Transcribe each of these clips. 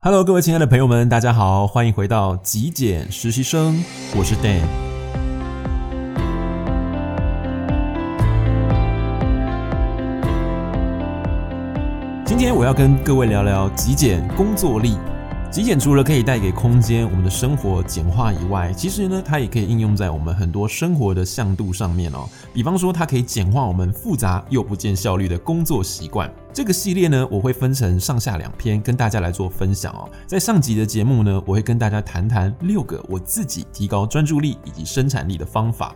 Hello，各位亲爱的朋友们，大家好，欢迎回到极简实习生，我是 Dan。今天我要跟各位聊聊极简工作力。极简除了可以带给空间我们的生活简化以外，其实呢，它也可以应用在我们很多生活的向度上面哦。比方说，它可以简化我们复杂又不见效率的工作习惯。这个系列呢，我会分成上下两篇跟大家来做分享哦。在上集的节目呢，我会跟大家谈谈六个我自己提高专注力以及生产力的方法。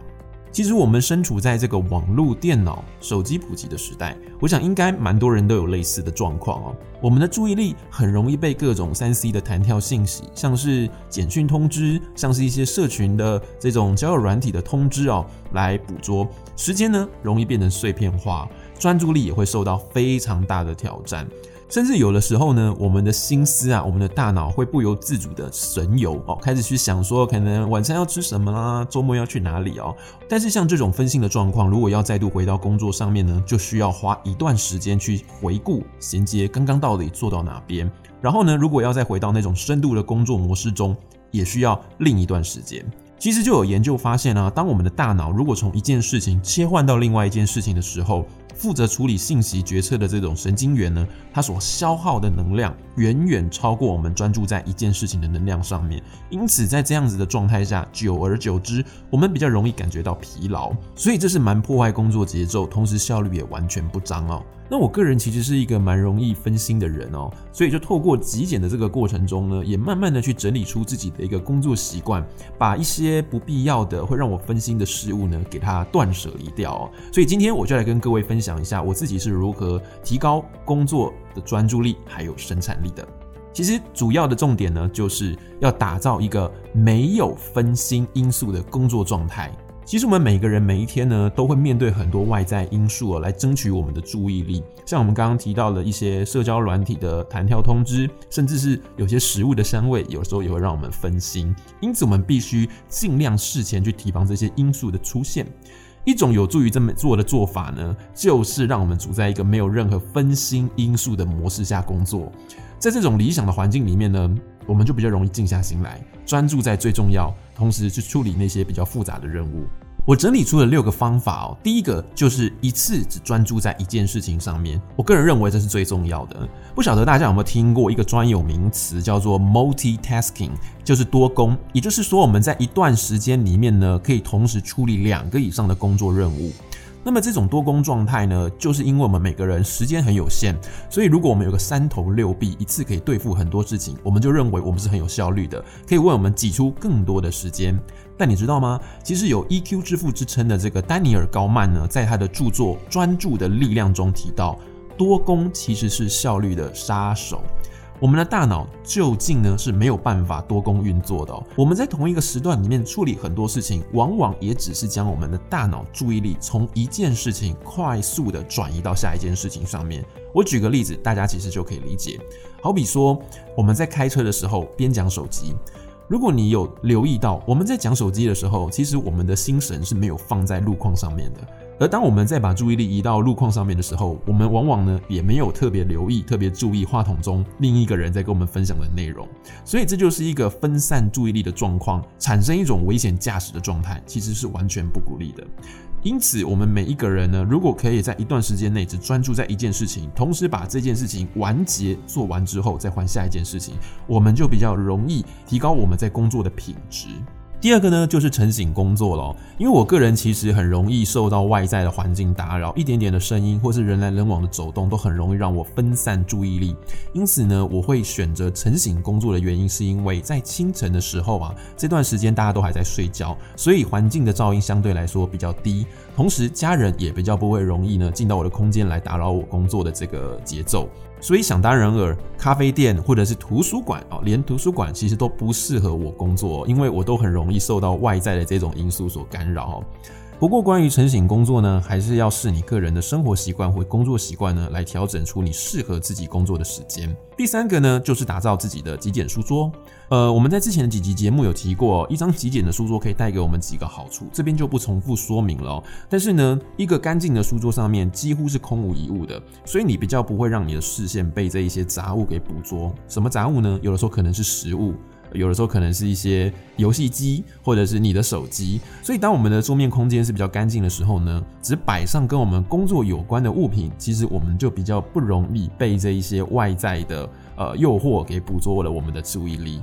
其实我们身处在这个网络、电脑、手机普及的时代，我想应该蛮多人都有类似的状况哦。我们的注意力很容易被各种三 C 的弹跳信息，像是简讯通知，像是一些社群的这种交友软体的通知哦，来捕捉。时间呢，容易变成碎片化，专注力也会受到非常大的挑战。甚至有的时候呢，我们的心思啊，我们的大脑会不由自主的神游哦，开始去想说，可能晚餐要吃什么啦，周末要去哪里哦。但是像这种分心的状况，如果要再度回到工作上面呢，就需要花一段时间去回顾、衔接刚刚到底做到哪边。然后呢，如果要再回到那种深度的工作模式中，也需要另一段时间。其实就有研究发现啊，当我们的大脑如果从一件事情切换到另外一件事情的时候，负责处理信息决策的这种神经元呢，它所消耗的能量远远超过我们专注在一件事情的能量上面。因此，在这样子的状态下，久而久之，我们比较容易感觉到疲劳。所以，这是蛮破坏工作节奏，同时效率也完全不彰哦。那我个人其实是一个蛮容易分心的人哦，所以就透过极简的这个过程中呢，也慢慢的去整理出自己的一个工作习惯，把一些不必要的会让我分心的事物呢，给它断舍离掉哦。所以今天我就来跟各位分享一下我自己是如何提高工作的专注力还有生产力的。其实主要的重点呢，就是要打造一个没有分心因素的工作状态。其实我们每个人每一天呢，都会面对很多外在因素来争取我们的注意力。像我们刚刚提到的一些社交软体的弹跳通知，甚至是有些食物的香味，有时候也会让我们分心。因此，我们必须尽量事前去提防这些因素的出现。一种有助于这么做的做法呢，就是让我们处在一个没有任何分心因素的模式下工作。在这种理想的环境里面呢，我们就比较容易静下心来，专注在最重要。同时去处理那些比较复杂的任务。我整理出了六个方法哦。第一个就是一次只专注在一件事情上面。我个人认为这是最重要的。不晓得大家有没有听过一个专有名词叫做 multitasking，就是多工。也就是说，我们在一段时间里面呢，可以同时处理两个以上的工作任务。那么这种多工状态呢，就是因为我们每个人时间很有限，所以如果我们有个三头六臂，一次可以对付很多事情，我们就认为我们是很有效率的，可以为我们挤出更多的时间。但你知道吗？其实有 EQ 之父之称的这个丹尼尔高曼呢，在他的著作《专注的力量》中提到，多工其实是效率的杀手。我们的大脑究竟呢是没有办法多工运作的。我们在同一个时段里面处理很多事情，往往也只是将我们的大脑注意力从一件事情快速的转移到下一件事情上面。我举个例子，大家其实就可以理解。好比说，我们在开车的时候边讲手机，如果你有留意到，我们在讲手机的时候，其实我们的心神是没有放在路况上面的。而当我们再把注意力移到路况上面的时候，我们往往呢也没有特别留意、特别注意话筒中另一个人在跟我们分享的内容，所以这就是一个分散注意力的状况，产生一种危险驾驶的状态，其实是完全不鼓励的。因此，我们每一个人呢，如果可以在一段时间内只专注在一件事情，同时把这件事情完结做完之后再换下一件事情，我们就比较容易提高我们在工作的品质。第二个呢，就是晨醒工作了。因为我个人其实很容易受到外在的环境打扰，一点点的声音或是人来人往的走动，都很容易让我分散注意力。因此呢，我会选择晨醒工作的原因，是因为在清晨的时候啊，这段时间大家都还在睡觉，所以环境的噪音相对来说比较低，同时家人也比较不会容易呢进到我的空间来打扰我工作的这个节奏。所以想当然尔，咖啡店或者是图书馆哦，连图书馆其实都不适合我工作，因为我都很容易受到外在的这种因素所干扰。不过，关于晨醒工作呢，还是要视你个人的生活习惯或工作习惯呢，来调整出你适合自己工作的时间。第三个呢，就是打造自己的极简书桌。呃，我们在之前的几集节目有提过，一张极简的书桌可以带给我们几个好处，这边就不重复说明了。但是呢，一个干净的书桌上面几乎是空无一物的，所以你比较不会让你的视线被这一些杂物给捕捉。什么杂物呢？有的时候可能是食物。有的时候可能是一些游戏机，或者是你的手机。所以当我们的桌面空间是比较干净的时候呢，只摆上跟我们工作有关的物品，其实我们就比较不容易被这一些外在的呃诱惑给捕捉了我们的注意力。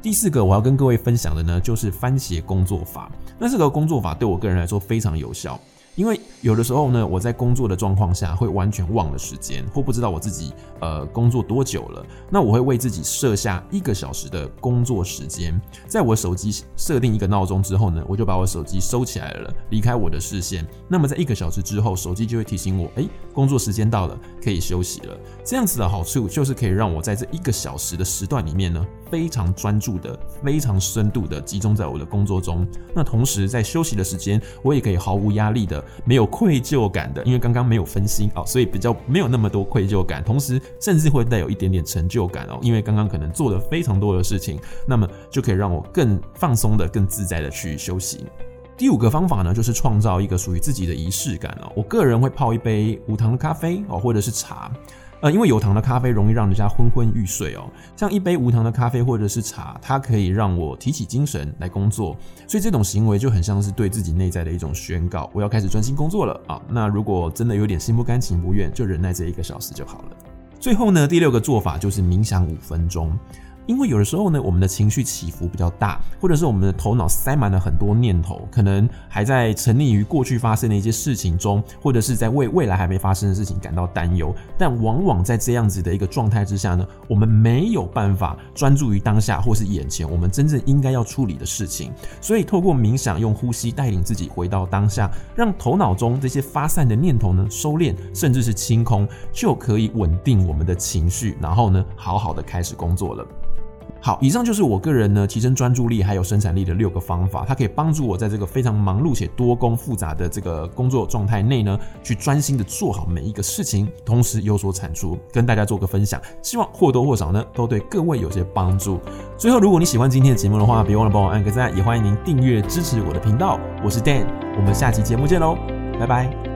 第四个我要跟各位分享的呢，就是番茄工作法。那这个工作法对我个人来说非常有效。因为有的时候呢，我在工作的状况下会完全忘了时间，或不知道我自己呃工作多久了。那我会为自己设下一个小时的工作时间，在我手机设定一个闹钟之后呢，我就把我手机收起来了，离开我的视线。那么在一个小时之后，手机就会提醒我，诶，工作时间到了，可以休息了。这样子的好处就是可以让我在这一个小时的时段里面呢，非常专注的、非常深度的集中在我的工作中。那同时在休息的时间，我也可以毫无压力的。没有愧疚感的，因为刚刚没有分心哦，所以比较没有那么多愧疚感，同时甚至会带有一点点成就感哦，因为刚刚可能做了非常多的事情，那么就可以让我更放松的、更自在的去休息。第五个方法呢，就是创造一个属于自己的仪式感哦。我个人会泡一杯无糖的咖啡哦，或者是茶。呃，因为有糖的咖啡容易让人家昏昏欲睡哦，像一杯无糖的咖啡或者是茶，它可以让我提起精神来工作，所以这种行为就很像是对自己内在的一种宣告，我要开始专心工作了啊。那如果真的有点心不甘情不愿，就忍耐这一个小时就好了。最后呢，第六个做法就是冥想五分钟。因为有的时候呢，我们的情绪起伏比较大，或者是我们的头脑塞满了很多念头，可能还在沉溺于过去发生的一些事情中，或者是在为未来还没发生的事情感到担忧。但往往在这样子的一个状态之下呢，我们没有办法专注于当下或是眼前我们真正应该要处理的事情。所以透过冥想，用呼吸带领自己回到当下，让头脑中这些发散的念头呢收敛，甚至是清空，就可以稳定我们的情绪，然后呢，好好的开始工作了。好，以上就是我个人呢提升专注力还有生产力的六个方法，它可以帮助我在这个非常忙碌且多工复杂的这个工作状态内呢，去专心的做好每一个事情，同时有所产出，跟大家做个分享，希望或多或少呢都对各位有些帮助。最后，如果你喜欢今天的节目的话，别忘了帮我按个赞，也欢迎您订阅支持我的频道。我是 Dan，我们下期节目见喽，拜拜。